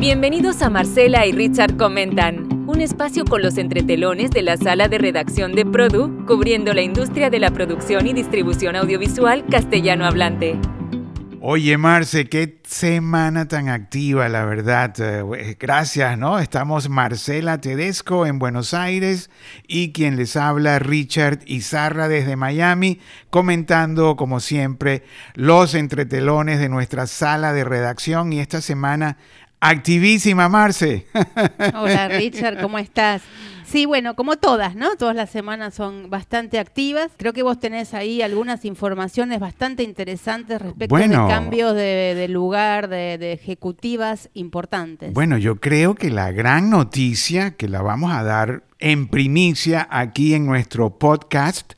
Bienvenidos a Marcela y Richard Comentan, un espacio con los entretelones de la sala de redacción de Produ, cubriendo la industria de la producción y distribución audiovisual castellano hablante. Oye, Marce, qué semana tan activa, la verdad. Eh, gracias, ¿no? Estamos Marcela Tedesco en Buenos Aires y quien les habla, Richard Izarra desde Miami, comentando, como siempre, los entretelones de nuestra sala de redacción. Y esta semana, activísima, Marce. Hola, Richard, ¿cómo estás? Sí, bueno, como todas, ¿no? Todas las semanas son bastante activas. Creo que vos tenés ahí algunas informaciones bastante interesantes respecto de cambios de, lugar, de, ejecutivas importantes. Bueno, yo creo que la gran noticia que la vamos a dar en primicia aquí en nuestro podcast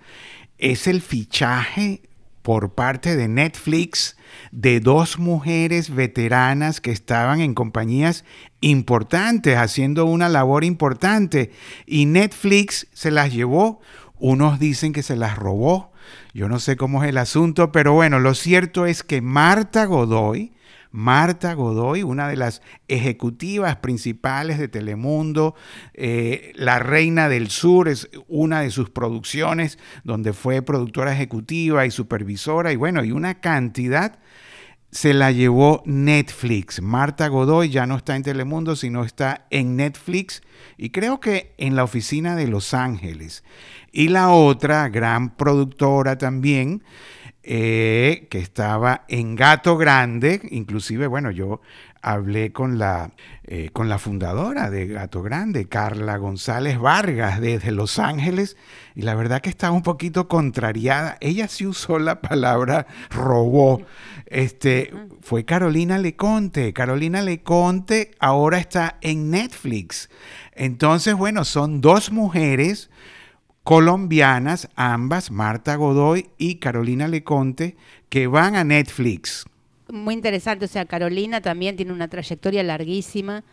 es el fichaje por parte de Netflix de dos mujeres veteranas que estaban en compañías importantes, haciendo una labor importante, y Netflix se las llevó. Unos dicen que se las robó. Yo no sé cómo es el asunto, pero bueno, lo cierto es que Marta Godoy, Marta Godoy, una de las ejecutivas principales de Telemundo, eh, La Reina del Sur es una de sus producciones donde fue productora ejecutiva y supervisora y bueno, y una cantidad se la llevó Netflix. Marta Godoy ya no está en Telemundo, sino está en Netflix y creo que en la oficina de Los Ángeles. Y la otra gran productora también, eh, que estaba en Gato Grande, inclusive, bueno, yo hablé con la, eh, con la fundadora de Gato Grande, Carla González Vargas, desde Los Ángeles, y la verdad que estaba un poquito contrariada. Ella sí usó la palabra robó. Este, fue Carolina Leconte. Carolina Leconte ahora está en Netflix. Entonces, bueno, son dos mujeres colombianas, ambas, Marta Godoy y Carolina Leconte, que van a Netflix muy interesante. O sea, Carolina también tiene una trayectoria larguísima.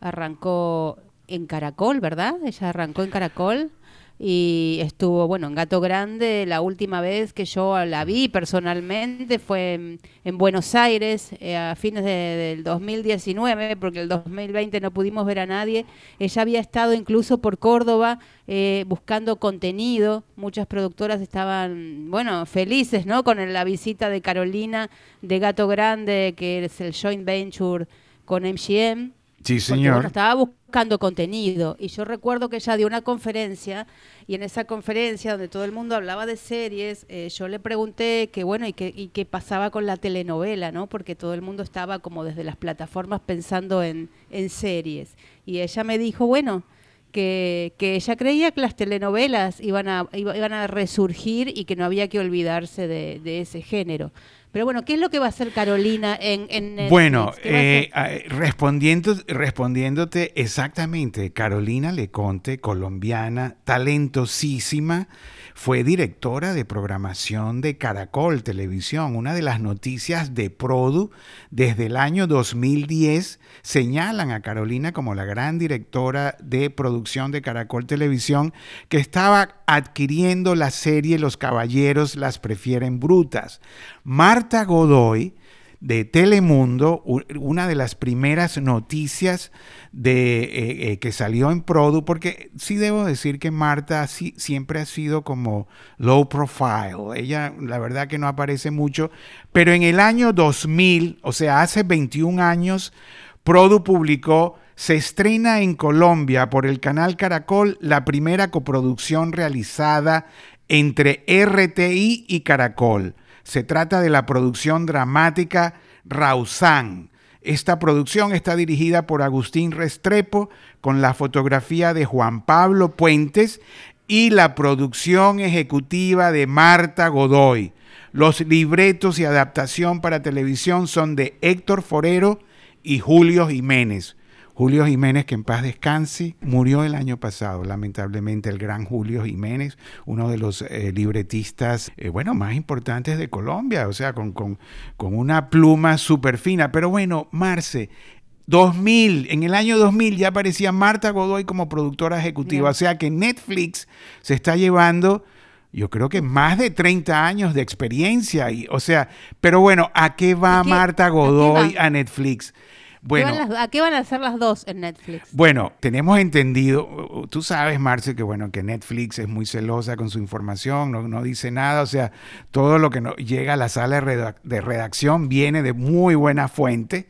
Arrancó en Caracol, ¿verdad? Ella arrancó en Caracol y estuvo, bueno, en Gato Grande. La última vez que yo la vi personalmente fue en, Buenos Aires eh, a fines del 2019, porque el 2020 no pudimos ver a nadie. Ella había estado incluso por Córdoba eh, buscando contenido. Muchas productoras estaban, bueno, felices, ¿no? Con la visita de Carolina de Gato Grande, que es el joint venture con MGM. Sí, señor. estaba buscando contenido y yo recuerdo que ella dio una conferencia y en esa conferencia donde todo el mundo hablaba de series, eh, yo le pregunté que bueno y qué y qué pasaba con la telenovela, ¿no? Porque todo el mundo estaba como desde las plataformas pensando en, en series y ella me dijo, bueno, que, que, ella creía que las telenovelas iban a, iban a resurgir y que no había que olvidarse de, de ese género. Pero bueno, ¿qué es lo que va a hacer Carolina en, en Bueno, eh, respondiendo, respondiéndote exactamente, Carolina Leconte, colombiana, talentosísima, fue directora de programación de Caracol Televisión. Una de las noticias de Produ desde el año 2010 señalan a Carolina como la gran directora de producción de Caracol Televisión que estaba adquiriendo la serie Los Caballeros las prefieren brutas. Marta Godoy de Telemundo, una de las primeras noticias de, eh, eh, que salió en Produ, porque sí debo decir que Marta siempre ha sido como low profile, ella la verdad que no aparece mucho, pero en el año 2000, o sea, hace 21 años, Produ publicó se estrena en Colombia por el canal Caracol la primera coproducción realizada entre RTI y Caracol se trata de la producción dramática Rausán. Esta producción está dirigida por Agustín Restrepo con la fotografía de Juan Pablo Puentes y la producción ejecutiva de Marta Godoy. Los libretos y adaptación para televisión son de Héctor Forero y Julio Jiménez. Julio Jiménez, que en paz descanse, murió el año pasado, lamentablemente, el gran Julio Jiménez, uno de los eh, libretistas, eh, bueno, más importantes de Colombia, o sea, con, con, una pluma súper fina. Pero bueno, Marce, 2000, en el año 2000 ya aparecía Marta Godoy como productora ejecutiva, o sea que Netflix se está llevando yo creo que más de 30 años de experiencia. Y, o sea, pero bueno, ¿a qué va Marta Godoy ¿a, Netflix? Bueno, ¿A qué van a hacer las dos en Netflix? Bueno, tenemos entendido, tú sabes, Marce, que bueno, que Netflix es muy celosa con su información, no, no dice nada, o sea, todo lo que no, llega a la sala de redacción viene de muy buena fuente.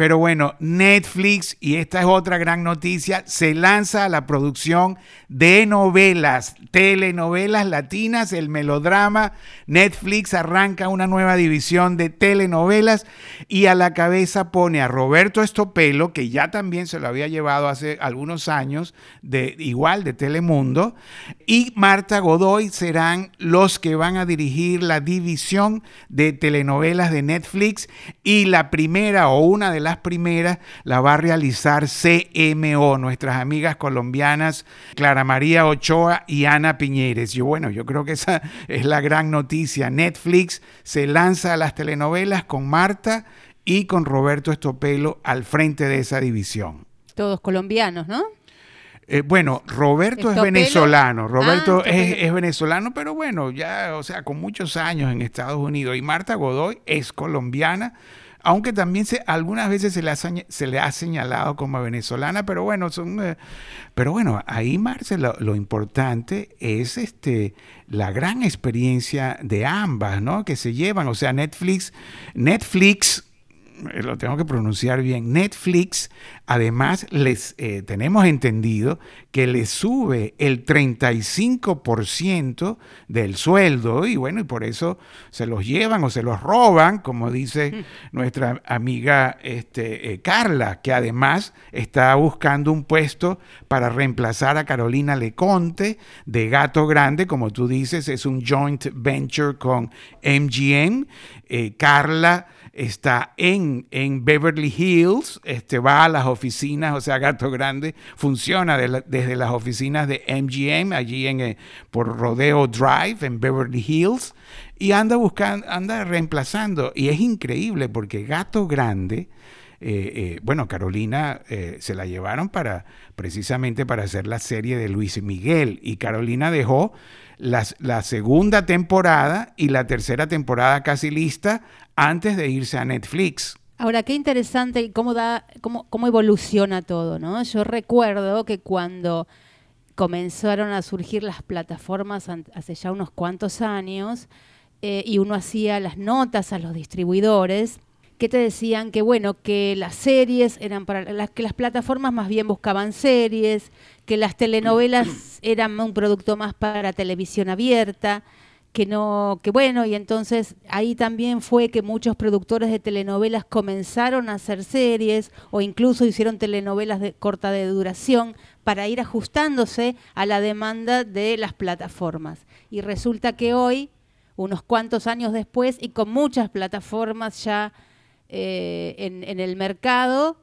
Pero bueno, Netflix, y esta es otra gran noticia, se lanza a la producción de novelas, telenovelas latinas, el melodrama. Netflix arranca una nueva división de telenovelas y a la cabeza pone a Roberto Estopelo, que ya también se lo había llevado hace algunos años, de, igual de Telemundo, y Marta Godoy serán los que van a dirigir la división de telenovelas de Netflix y la primera o una de las primeras la va a realizar CMO, nuestras amigas colombianas Clara María Ochoa y Ana Piñeres. Yo, bueno, yo creo que esa es la gran noticia. Netflix se lanza a las telenovelas con Marta y con Roberto Estopelo al frente de esa división. Todos colombianos, ¿no? Eh, bueno, Roberto es venezolano, Roberto ah, es, es, venezolano, pero bueno, ya, o sea, con muchos años en Estados Unidos. Y Marta Godoy es colombiana, aunque también se, algunas veces se le, ha, señalado como venezolana, pero bueno, son, eh, pero bueno, ahí Marce lo, importante es este la gran experiencia de ambas, ¿no? Que se llevan, o sea, Netflix, Netflix lo tengo que pronunciar bien, Netflix, además les eh, tenemos entendido que le sube el 35% del sueldo y bueno, y por eso se los llevan o se los roban, como dice mm. nuestra amiga este, eh, Carla, que además está buscando un puesto para reemplazar a Carolina Leconte de Gato Grande, como tú dices, es un joint venture con MGM. Carla está en, en Beverly Hills, este, va a las oficinas, o sea, Gato Grande funciona desde las oficinas de MGM, allí en, eh, por Rodeo Drive, en Beverly Hills, y anda buscando, anda reemplazando. Y es increíble porque Gato Grande, eh, eh, bueno, Carolina se la llevaron para precisamente para hacer la serie de Luis Miguel y Carolina dejó la, segunda temporada y la tercera temporada casi lista antes de irse a Netflix. Ahora, qué interesante cómo, da, cómo, cómo evoluciona todo, ¿no? Yo recuerdo que cuando comenzaron a surgir las plataformas hace ya unos cuantos años eh, y uno hacía las notas a los distribuidores, que te decían que bueno, que las series eran para las que las plataformas más bien buscaban series, que las telenovelas eran un producto más para televisión abierta, que no, que bueno, y entonces ahí también fue que muchos productores de telenovelas comenzaron a hacer series o incluso hicieron telenovelas de corta de duración para ir ajustándose a la demanda de las plataformas. Y resulta que hoy, unos cuantos años después, y con muchas plataformas ya eh, en, el mercado.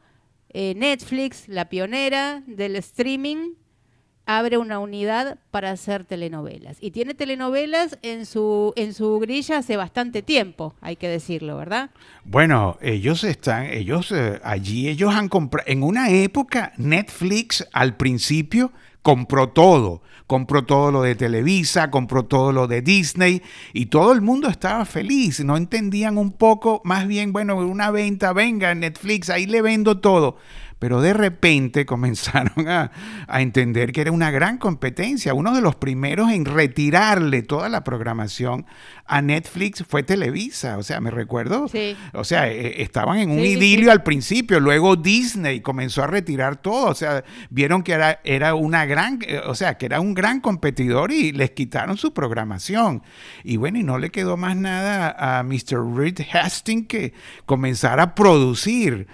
Eh, Netflix, la pionera del streaming, abre una unidad para hacer telenovelas. Y tiene telenovelas en su, en su grilla hace bastante tiempo, hay que decirlo, ¿verdad? Bueno, ellos están, ellos eh, allí, ellos han comprado, en una época Netflix al principio compró todo compró todo lo de Televisa, compró todo lo de Disney y todo el mundo estaba feliz. No entendían un poco, más bien, bueno, una venta, venga, Netflix, ahí le vendo todo pero de repente comenzaron a, entender que era una gran competencia. Uno de los primeros en retirarle toda la programación a Netflix fue Televisa, o sea, me recuerdo, o sea, e, estaban en un idilio al principio, luego Disney comenzó a retirar todo, o sea, vieron que era, era una gran, eh, o sea, que era un gran competidor y les quitaron su programación. Y bueno, y no le quedó más nada a Mr. Reed Hastings que comenzar a producir.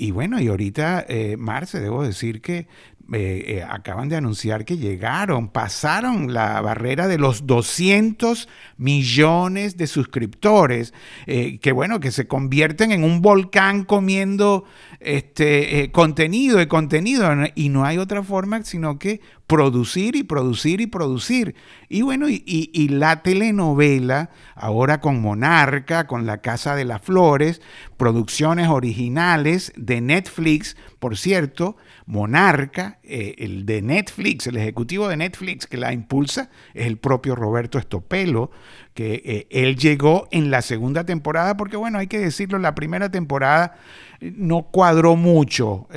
Y bueno, y ahorita, eh, Marce, debo decir que eh, eh, acaban de anunciar que llegaron, pasaron la barrera de los 200 millones de suscriptores, que bueno, que se convierten en un volcán comiendo este, contenido y contenido, y no hay otra forma sino que producir y producir y producir. Y bueno, y, la telenovela, ahora con Monarca, con La Casa de las Flores, producciones originales de Netflix, por cierto, Monarca, eh, el de Netflix, el ejecutivo de Netflix que la impulsa, es el propio Roberto Estopelo, que eh, él llegó en la segunda temporada, porque bueno, hay que decirlo, la primera temporada no cuadró mucho.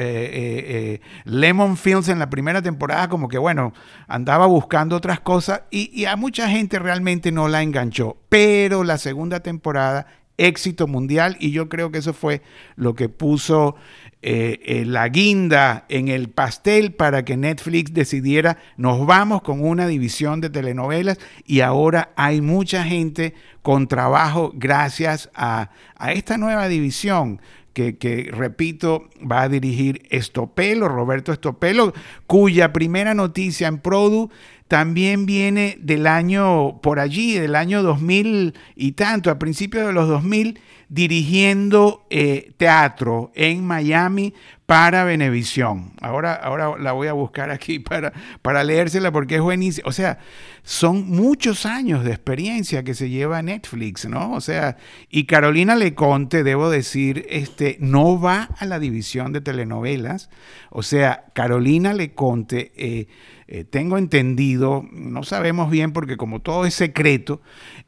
Lemon Films en la primera temporada como que bueno, andaba buscando otras cosas y a mucha gente realmente no la enganchó, pero la segunda temporada éxito mundial y yo creo que eso fue lo que puso eh, eh, la guinda en el pastel para que Netflix decidiera nos vamos con una división de telenovelas y ahora hay mucha gente con trabajo gracias a, esta nueva división que, que, repito, va a dirigir Estopelo, Roberto Estopelo, cuya primera noticia en Produ también viene del año por allí, del año 2000 y tanto, a principios de los 2000, dirigiendo eh, teatro en Miami para Venevisión. Ahora, ahora la voy a buscar aquí para, para leérsela porque es buenísima. O sea, son muchos años de experiencia que se lleva Netflix, ¿no? O sea, y Carolina Leconte, debo decir, este, no va a la división de telenovelas. O sea, Carolina Leconte... Eh, eh, tengo entendido, no sabemos bien porque como todo es secreto,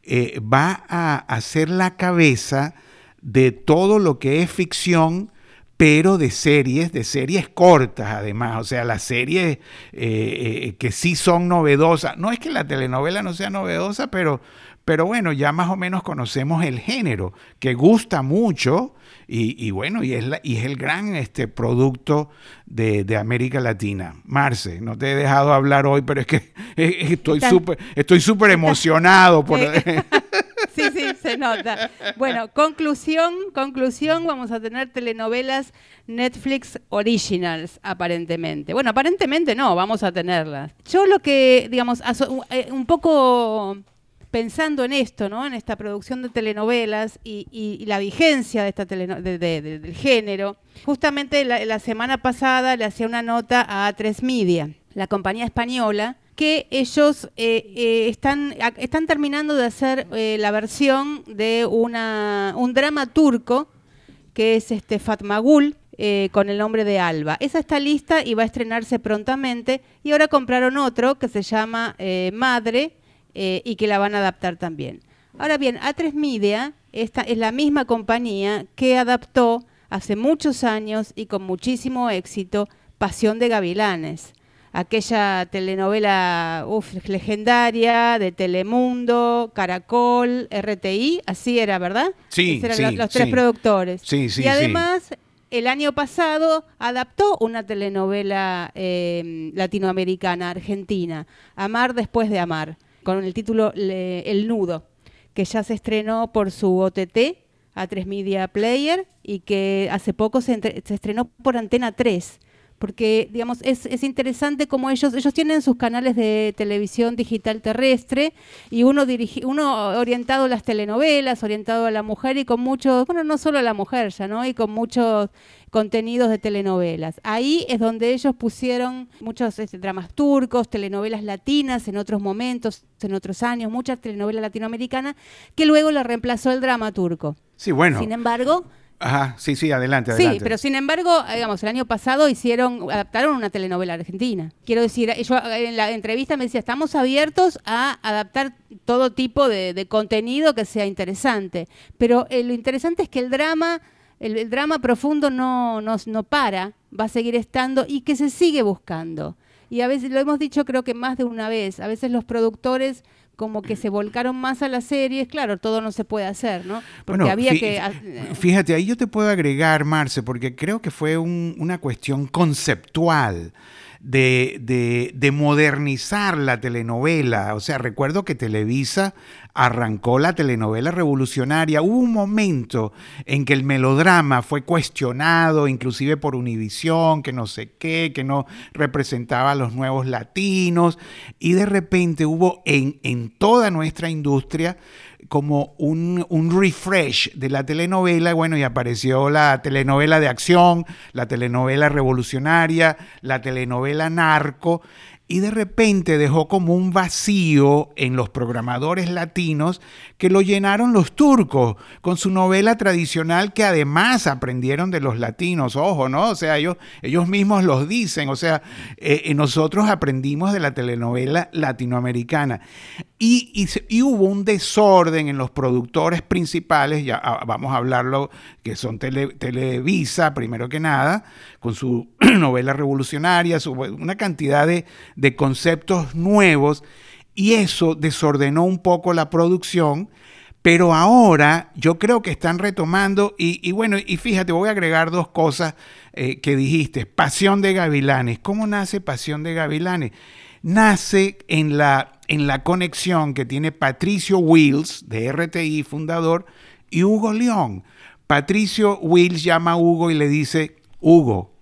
eh, va a hacer la cabeza de todo lo que es ficción, pero de series, de series cortas además, o sea, las series eh, que sí son novedosas. No es que la telenovela no sea novedosa, pero, pero bueno, ya más o menos conocemos el género, que gusta mucho y, bueno, y es, y es el gran este, producto de, América Latina. Marce, no te he dejado hablar hoy, pero es que estoy súper estoy súper emocionado por... sí, sí, se nota. Bueno, conclusión, conclusión, vamos a tener telenovelas Netflix Originals, aparentemente. Bueno, aparentemente no, vamos a tenerlas. Yo lo que, digamos, eh, un poco pensando en esto, ¿no? en esta producción de telenovelas y, la vigencia de esta del género, justamente la, semana pasada le hacía una nota a A3 Media, la compañía española, que ellos eh, eh, están, están terminando de hacer eh, la versión de una, un drama turco que es este Fatmagul, con el nombre de Alba. Esa está lista y va a estrenarse prontamente. Y ahora compraron otro que se llama Madre, y que la van a adaptar también. Ahora bien, A3 Media esta es la misma compañía que adaptó hace muchos años y con muchísimo éxito Pasión de Gavilanes, aquella telenovela legendaria de Telemundo, Caracol, RTI, así era, ¿verdad? Sí, eran los, tres productores. Sí, sí, y además, el año pasado adaptó una telenovela eh, latinoamericana, argentina, Amar después de amar con el título El Nudo, que ya se estrenó por su OTT, A3 Media Player, y que hace poco se, se estrenó por Antena 3 porque digamos es, es, interesante como ellos ellos tienen sus canales de televisión digital terrestre y uno dirigi, uno orientado a las telenovelas orientado a la mujer y con muchos bueno no solo a la mujer ya no y con muchos contenidos de telenovelas. Ahí es donde ellos pusieron muchos este, dramas turcos, telenovelas latinas en otros momentos, en otros años, muchas telenovelas latinoamericanas, que luego la reemplazó el drama turco. Sí, bueno. Sin embargo, Ajá, sí, sí, adelante, adelante. Sí, pero sin embargo, digamos, el año pasado hicieron, adaptaron una telenovela argentina. Quiero decir, yo en la entrevista me decía, estamos abiertos a adaptar todo tipo de, contenido que sea interesante. Pero eh, lo interesante es que el drama el, drama profundo no, no, no para, va a seguir estando y que se sigue buscando. Y a veces, lo hemos dicho creo que más de una vez, a veces los productores como que se volcaron más a las series, claro, todo no se puede hacer, ¿no? Porque había que... Fíjate, ahí yo te puedo agregar, Marce, porque creo que fue una cuestión conceptual de, de, modernizar la telenovela. O sea, recuerdo que Televisa arrancó la telenovela revolucionaria. Hubo un momento en que el melodrama fue cuestionado, inclusive por Univisión, que no sé qué, que no representaba a los nuevos latinos. Y de repente hubo en, en toda nuestra industria como un, refresh de la telenovela, bueno, y apareció la telenovela de acción, la telenovela revolucionaria, la telenovela narco, y de repente dejó como un vacío en los programadores latinos que lo llenaron los turcos con su novela tradicional que además aprendieron de los latinos, ojo, ¿no? O sea, ellos, ellos mismos los dicen, o sea, eh, eh, nosotros aprendimos de la telenovela latinoamericana. Y, y, hubo un desorden en los productores principales, ya ah, vamos a hablarlo, que son Televisa, primero que nada, con su novela revolucionaria, una cantidad de, de conceptos nuevos, y eso desordenó un poco la producción. Pero ahora yo creo que están retomando, y, bueno, y fíjate, voy a agregar dos cosas eh, que dijiste. Pasión de Gavilanes. ¿Cómo nace Pasión de Gavilanes? Nace en la en la conexión que tiene Patricio Wills, de RTI, fundador, y Hugo León. Patricio Wills llama a Hugo y le dice, Hugo,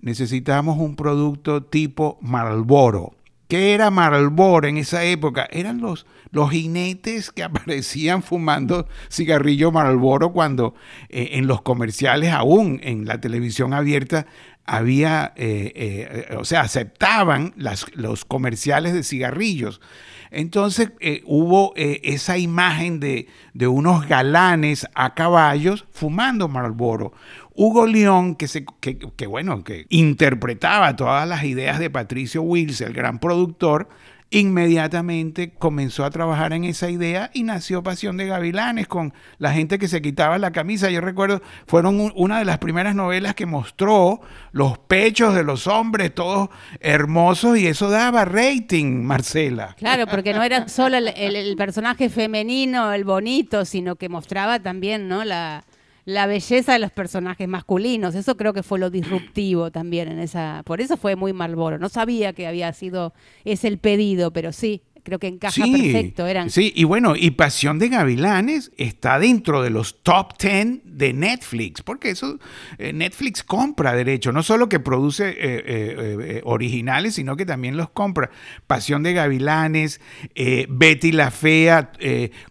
necesitamos un producto tipo Marlboro. ¿Qué era Marlboro en esa época? Eran los, los jinetes que aparecían fumando cigarrillo Marlboro cuando eh, en los comerciales, aún en la televisión abierta, había, eh, eh, o sea, aceptaban los comerciales de cigarrillos. Entonces eh, hubo esa imagen de, de, unos galanes a caballos fumando Marlboro. Hugo León, que, se, que, bueno, que interpretaba todas las ideas de Patricio Wills, el gran productor, inmediatamente comenzó a trabajar en esa idea y nació Pasión de Gavilanes con la gente que se quitaba la camisa. Yo recuerdo, fueron una de las primeras novelas que mostró los pechos de los hombres, todos hermosos, y eso daba rating, Marcela. Claro, porque no era solo el, personaje femenino, el bonito, sino que mostraba también, ¿no? La, la belleza de los personajes masculinos. Eso creo que fue lo disruptivo también en esa. Por eso fue muy Malboro. No sabía que había sido ese el pedido, pero sí, creo que encaja perfecto. Eran... Sí, y bueno, y Pasión de Gavilanes está dentro de los top 10 de Netflix, porque eso eh, Netflix compra derecho, no solo que produce eh, eh, originales, sino que también los compra. Pasión de Gavilanes, Betty la Fea,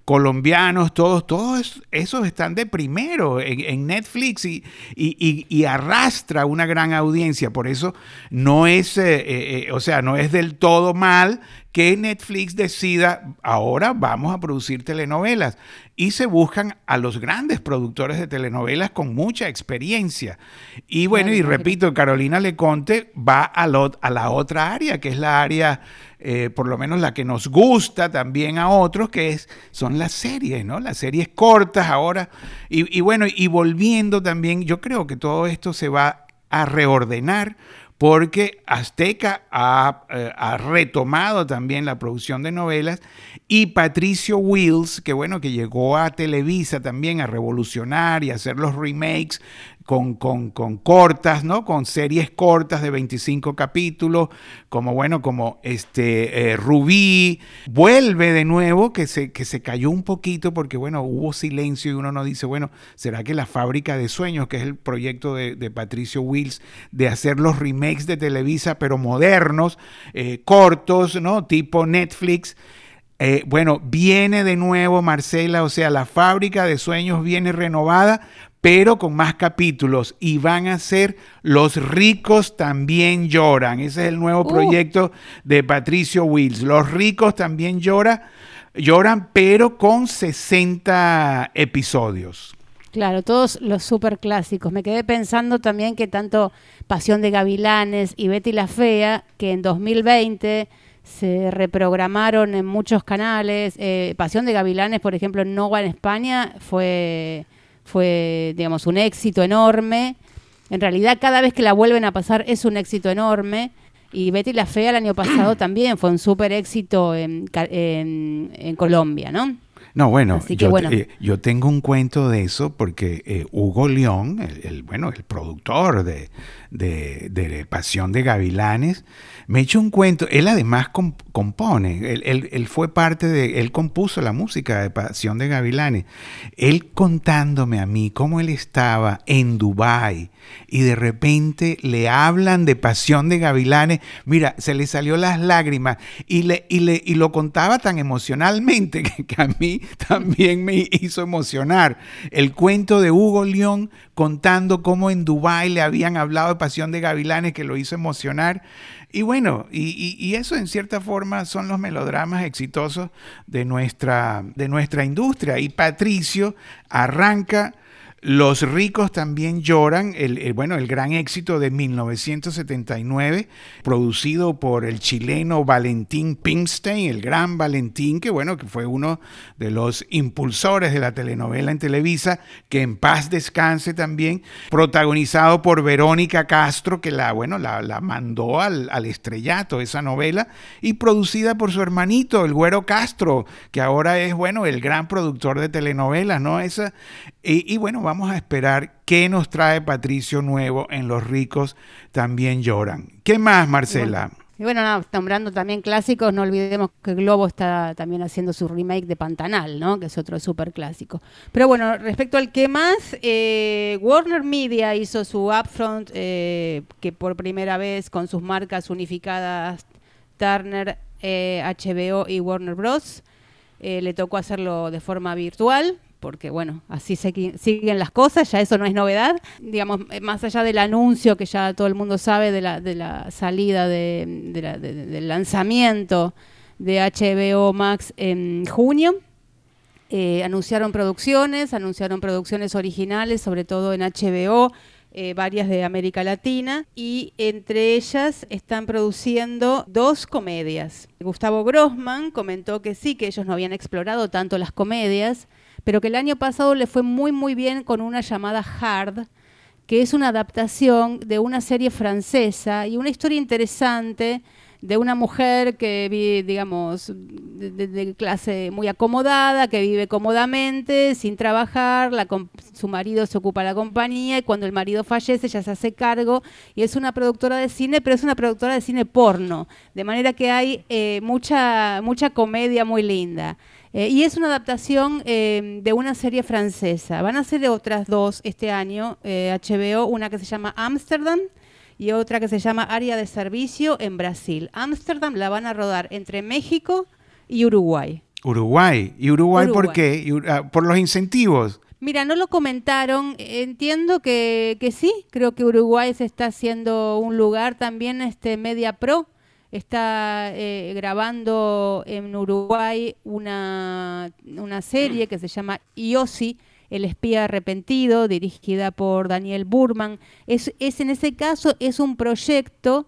colombianos, todos, todos esos están de primero en, Netflix y, y, arrastra una gran audiencia. Por eso no es, o sea, no es del todo mal que Netflix decida, ahora vamos a producir telenovelas. Y se buscan a los grandes productores de telenovelas con mucha experiencia. Y bueno, y repito, Carolina Leconte va a, a la otra área, que es la área, eh, por lo menos la que nos gusta también a otros, que es, son las series, ¿no? Las series cortas ahora. Y, y bueno, y volviendo también, yo creo que todo esto se va a reordenar porque Azteca eh, ha, retomado también la producción de novelas y Patricio Wills, que bueno, que llegó a Televisa también a revolucionar y hacer los remakes con, con, cortas, ¿no? Con series cortas de 25 capítulos, como bueno, como este eh, Rubí, vuelve de nuevo, que se, que se cayó un poquito porque bueno, hubo silencio y uno no dice, bueno, ¿será que la fábrica de sueños, que es el proyecto de, Patricio Wills, de hacer los remakes de Televisa, pero modernos, eh, cortos, ¿no? Tipo Netflix. Eh, bueno, viene de nuevo Marcela, o sea, la fábrica de sueños viene renovada, pero con más capítulos y van a ser Los ricos también lloran. Ese es el nuevo uh. proyecto de Patricio Wills. Los ricos también llora, lloran, pero con 60 episodios. Claro, todos los super clásicos. Me quedé pensando también que tanto Pasión de Gavilanes y Betty la Fea, que en 2020 se reprogramaron en muchos canales. Eh, Pasión de Gavilanes, por ejemplo, en Nova en España fue fue, digamos, un éxito enorme. En realidad, cada vez que la vuelven a pasar es un éxito enorme. Y Betty la Fea el año pasado también fue un súper éxito en, en, Colombia, ¿no? No, bueno, yo, eh, yo, tengo un cuento de eso porque eh, Hugo León, el, bueno, el productor de, de, de Pasión de Gavilanes, me echó un cuento. Él además compone. Él, fue parte de. Él compuso la música de Pasión de Gavilanes. Él contándome a mí cómo él estaba en Dubái y de repente le hablan de Pasión de Gavilanes. Mira, se le salió las lágrimas y, le, y, le, y lo contaba tan emocionalmente que, a mí también me hizo emocionar. El cuento de Hugo León contando cómo en Dubái le habían hablado de Pasión de Gavilanes que lo hizo emocionar. Y bueno, y, eso en cierta forma son los melodramas exitosos de nuestra, de nuestra industria. Y Patricio arranca los ricos también lloran, el, bueno, el gran éxito de 1979, producido por el chileno Valentín Pinkstein, el gran Valentín, que bueno, que fue uno de los impulsores de la telenovela en Televisa, que en paz descanse también, protagonizado por Verónica Castro, que la, bueno, la, mandó al, al estrellato esa novela, y producida por su hermanito, el Güero Castro, que ahora es, bueno, el gran productor de telenovelas, ¿no? Esa, y, bueno, vamos a esperar qué nos trae Patricio Nuevo en Los ricos también lloran. ¿Qué más, Marcela? Y bueno, nombrando también clásicos, no olvidemos que Globo está también haciendo su remake de Pantanal, ¿no? Que es otro súper clásico. Pero bueno, respecto al qué más, eh, Warner Media hizo su upfront, eh, que por primera vez con sus marcas unificadas, Turner, HBO eh, y Warner Bros., le tocó hacerlo de forma virtual porque bueno, así siguen las cosas, ya eso no es novedad. Digamos, eh, más allá del anuncio que ya todo el mundo sabe de la, de la salida del lanzamiento de HBO Max en junio, eh, anunciaron producciones, anunciaron producciones originales, sobre todo en HBO, eh, varias de América Latina, y entre ellas están produciendo dos comedias. Gustavo Grossman comentó que sí, que ellos no habían explorado tanto las comedias, pero que el año pasado le fue muy muy bien con una llamada Hard, que es una adaptación de una serie francesa y una historia interesante de una mujer que vive, digamos, de, clase muy acomodada, que vive cómodamente, sin trabajar, su marido se ocupa de la compañía y cuando el marido fallece ella se hace cargo y es una productora de cine, pero es una productora de cine porno, de manera que hay eh, mucha, mucha comedia muy linda. Eh, y es una adaptación eh, de una serie francesa. Van a ser otras dos este año, HBO, eh, una que se llama Amsterdam y otra que se llama Área de Servicio en Brasil. Amsterdam la van a rodar entre México y Uruguay. Uruguay. ¿Y Uruguay, por qué? Ah, ¿Por los incentivos? Mira, no lo comentaron. Entiendo que, que sí. Creo que Uruguay se está haciendo un lugar también este Media Pro está eh, grabando en Uruguay una, una serie que se llama Iosi, el espía arrepentido, dirigida por Daniel Burman. Es, es en ese caso, es un proyecto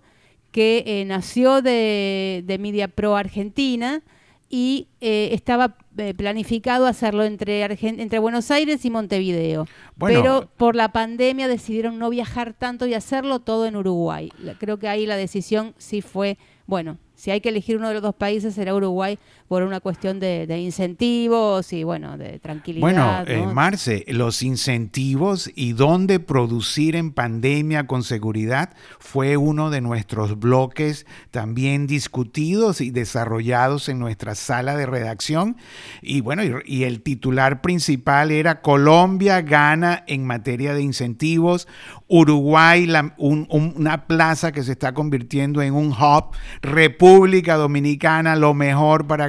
que eh, nació de, de Media Pro Argentina y eh, estaba planificado hacerlo entre, entre Buenos Aires y Montevideo. Pero por la pandemia decidieron no viajar tanto y hacerlo todo en Uruguay. Creo que ahí la decisión sí fue, bueno, si hay que elegir uno de los dos países será Uruguay por una cuestión de, incentivos y bueno, de tranquilidad. Bueno, eh, Marce, los incentivos y dónde producir en pandemia con seguridad fue uno de nuestros bloques también discutidos y desarrollados en nuestra sala de redacción. Y bueno, y, el titular principal era Colombia gana en materia de incentivos, Uruguay, una plaza que se está convirtiendo en un hub, República Dominicana, lo mejor para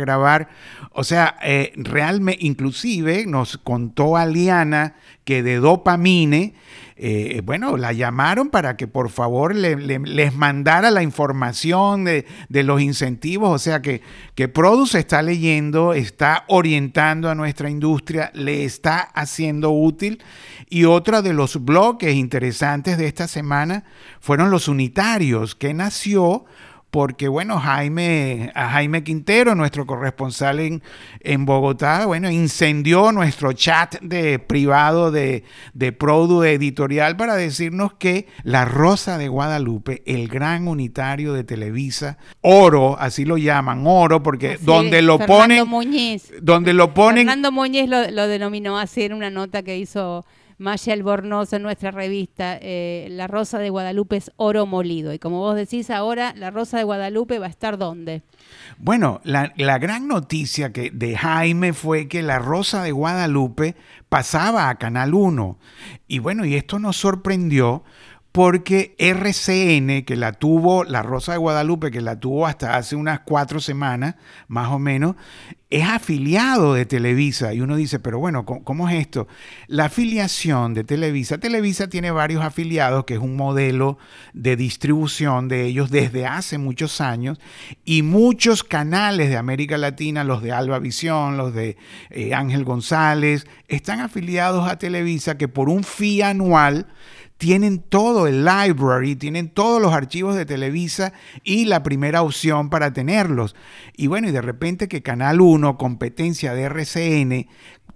O sea, eh, realmente, inclusive nos contó Aliana que de Dopamine, eh, bueno, la llamaron para que por favor les mandara la información de, los incentivos, o sea que, que Produce está leyendo, está orientando a nuestra industria, le está haciendo útil. Y otra de los bloques interesantes de esta semana fueron los unitarios, que nació porque bueno, Jaime, Jaime Quintero, nuestro corresponsal en, en, Bogotá, bueno, incendió nuestro chat de privado de, de Produ Editorial para decirnos que La Rosa de Guadalupe, el gran unitario de Televisa, oro, así lo llaman, oro, porque donde lo ponen... Donde lo ponen... Fernando Muñiz lo, lo denominó así en una nota que hizo Maya Albornoz en nuestra revista, eh, La Rosa de Guadalupe es oro molido. Y como vos decís ahora, La Rosa de Guadalupe va a estar ¿dónde? Bueno, la, gran noticia que de Jaime fue que La Rosa de Guadalupe pasaba a Canal 1. Y bueno, y esto nos sorprendió porque RCN, que la tuvo, la Rosa de Guadalupe, que la tuvo hasta hace unas cuatro semanas, más o menos, es afiliado de Televisa. Y uno dice, pero bueno, ¿cómo, es esto? La afiliación de Televisa, Televisa tiene varios afiliados, que es un modelo de distribución de ellos desde hace muchos años, y muchos canales de América Latina, los de Alba Visión, los de eh, Ángel González, están afiliados a Televisa, que por un fee anual, tienen todo el library, tienen todos los archivos de Televisa y la primera opción para tenerlos. Y bueno, y de repente que Canal 1, competencia de RCN,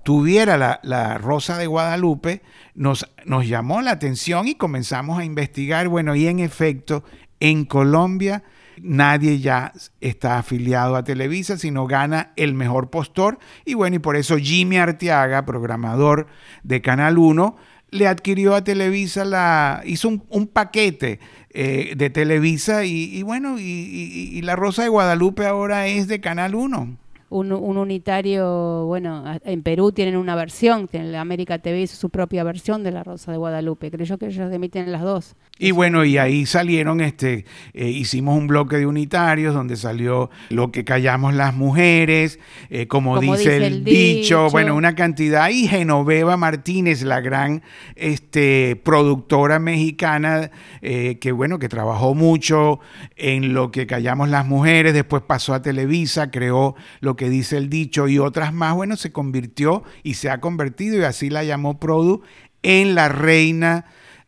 tuviera la, Rosa de Guadalupe, nos, nos llamó la atención y comenzamos a investigar. Bueno, y en efecto, en Colombia nadie ya está afiliado a Televisa, sino gana el mejor postor. Y bueno, y por eso Jimmy Arteaga, programador de Canal 1, le adquirió a Televisa la, hizo un, paquete eh, de Televisa y, bueno, y, La Rosa de Guadalupe ahora es de Canal 1 un, unitario, bueno, en Perú tienen una versión, tienen América TV hizo su propia versión de La Rosa de Guadalupe. Creo que ellos emiten las dos. Y bueno, y ahí salieron, este, eh, hicimos un bloque de unitarios donde salió lo que callamos las mujeres, eh, como, dice, el, dicho, bueno, una cantidad. Y Genoveva Martínez, la gran este, productora mexicana, eh, que bueno, que trabajó mucho en lo que callamos las mujeres, después pasó a Televisa, creó lo que dice el dicho y otras más, bueno, se convirtió y se ha convertido, y así la llamó Produ, en la reina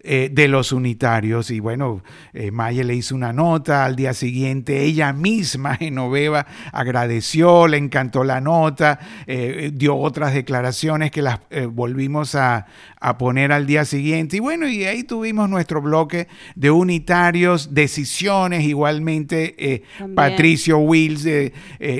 eh, de los unitarios. Y bueno, eh, Maya le hizo una nota al día siguiente, ella misma, Genoveva, agradeció, le encantó la nota, eh, dio otras declaraciones que las volvimos a, a, poner al día siguiente. Y bueno, y ahí tuvimos nuestro bloque de unitarios, decisiones, igualmente Patricio Wills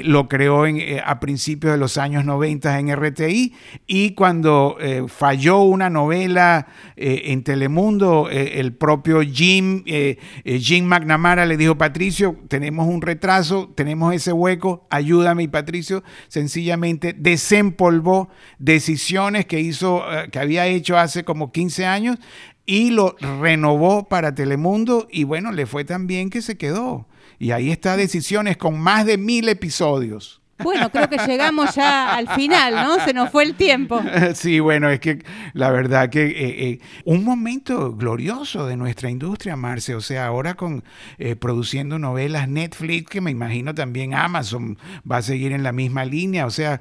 lo creó en, a principios de los años 90 en RTI y cuando falló una novela en Telemundo, eh, el propio Jim, eh, eh, Jim McNamara le dijo, Patricio, tenemos un retraso, tenemos ese hueco, ayúdame. Patricio sencillamente desempolvó decisiones que hizo, que había hecho hace como 15 años y lo renovó para Telemundo y bueno, le fue tan bien que se quedó. Y ahí está Decisiones con más de mil episodios. Bueno, creo que llegamos ya al final, ¿no? Se nos fue el tiempo. Sí, bueno, es que la verdad que eh, eh, un momento glorioso de nuestra industria, Marce, o sea, ahora con eh, produciendo novelas Netflix, que me imagino también Amazon va a seguir en la misma línea, o sea,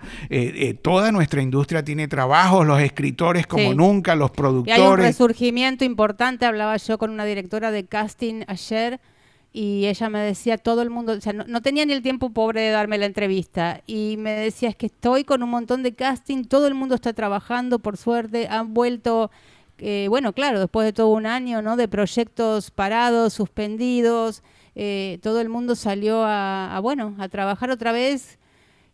toda nuestra industria tiene trabajos, los escritores como nunca, los productores. Y hay un resurgimiento importante, hablaba yo con una directora de casting ayer, y ella me decía, todo el mundo, o sea, no, tenía ni el tiempo pobre de darme la entrevista, y me decía, es que estoy con un montón de casting, todo el mundo está trabajando, por suerte, han vuelto, eh, bueno, claro, después de todo un año, ¿no? De proyectos parados, suspendidos, eh, todo el mundo salió a, bueno, a trabajar otra vez.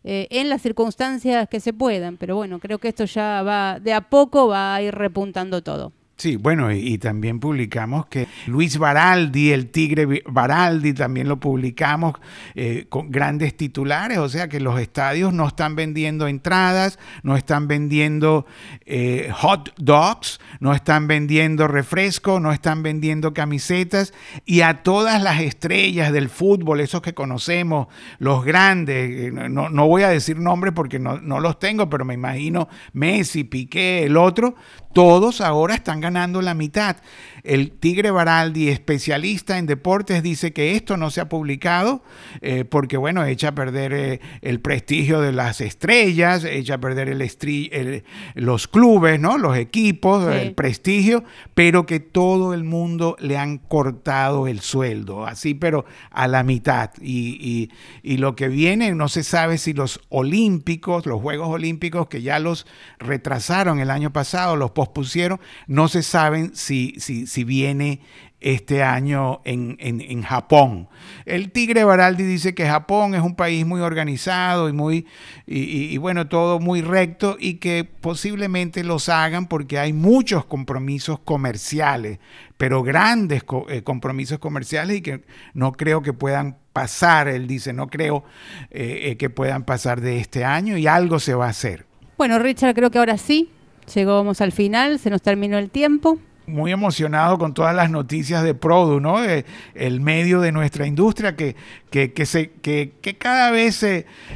Eh, en las circunstancias que se puedan, pero bueno, creo que esto ya va, de a poco va a ir repuntando todo. Sí, bueno, y, también publicamos que Luis Baraldi, el Tigre Baraldi, también lo publicamos eh, con grandes titulares, o sea que los estadios no están vendiendo entradas, no están vendiendo eh, hot dogs, no están vendiendo refresco, no están vendiendo camisetas, y a todas las estrellas del fútbol, esos que conocemos, los grandes, eh, no, no voy a decir nombres porque no, no los tengo, pero me imagino Messi, Piqué, el otro, todos ahora están ganando la mitad. El Tigre Baraldi, especialista en deportes, dice que esto no se ha publicado eh, porque, bueno, echa a perder eh, el prestigio de las estrellas, echa a perder el, los clubes, ¿no? los equipos, el prestigio, pero que todo el mundo le han cortado el sueldo, así, pero a la mitad. Y, y lo que viene, no se sabe si los olímpicos, los Juegos Olímpicos, que ya los retrasaron el año pasado, los pospusieron, no se saben si, si si viene este año en, Japón. El Tigre Baraldi dice que Japón es un país muy organizado y muy, y, bueno, todo muy recto y que posiblemente los hagan porque hay muchos compromisos comerciales, pero grandes eh, compromisos comerciales y que no creo que puedan pasar, él dice, no creo eh, eh, que puedan pasar de este año y algo se va a hacer. Bueno, Richard, creo que ahora sí, llegamos al final, se nos terminó el tiempo. Muy emocionado con todas las noticias de Produ, ¿no? el medio de nuestra industria que, que, se, que, cada vez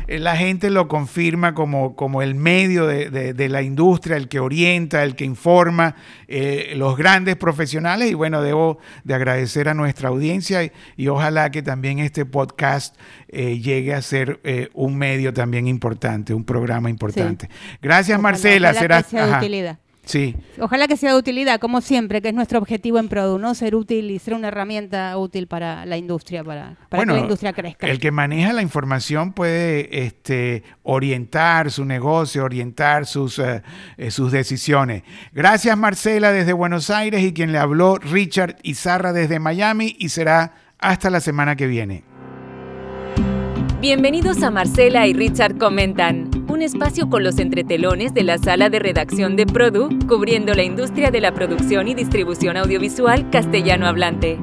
la gente lo confirma como, como el medio de, la industria, el que orienta, el que informa, eh, los grandes profesionales. Y bueno, debo de agradecer a nuestra audiencia y, ojalá que también este podcast eh, llegue a ser eh, un medio también importante, un programa importante. Gracias, Marcela. Será, utilidad. Sí. Ojalá que sea de utilidad, como siempre, que es nuestro objetivo en Produ, ¿no? Ser útil y ser una herramienta útil para la industria, para, para que la industria crezca. El que maneja la información puede este, orientar su negocio, orientar sus, eh, eh, sus decisiones. Gracias, Marcela, desde Buenos Aires, y quien le habló, Richard Izarra, desde Miami, y será hasta la semana que viene. Bienvenidos a Marcela y Richard Comentan, un espacio con los entretelones de la sala de redacción de Produ, cubriendo la industria de la producción y distribución audiovisual castellano hablante.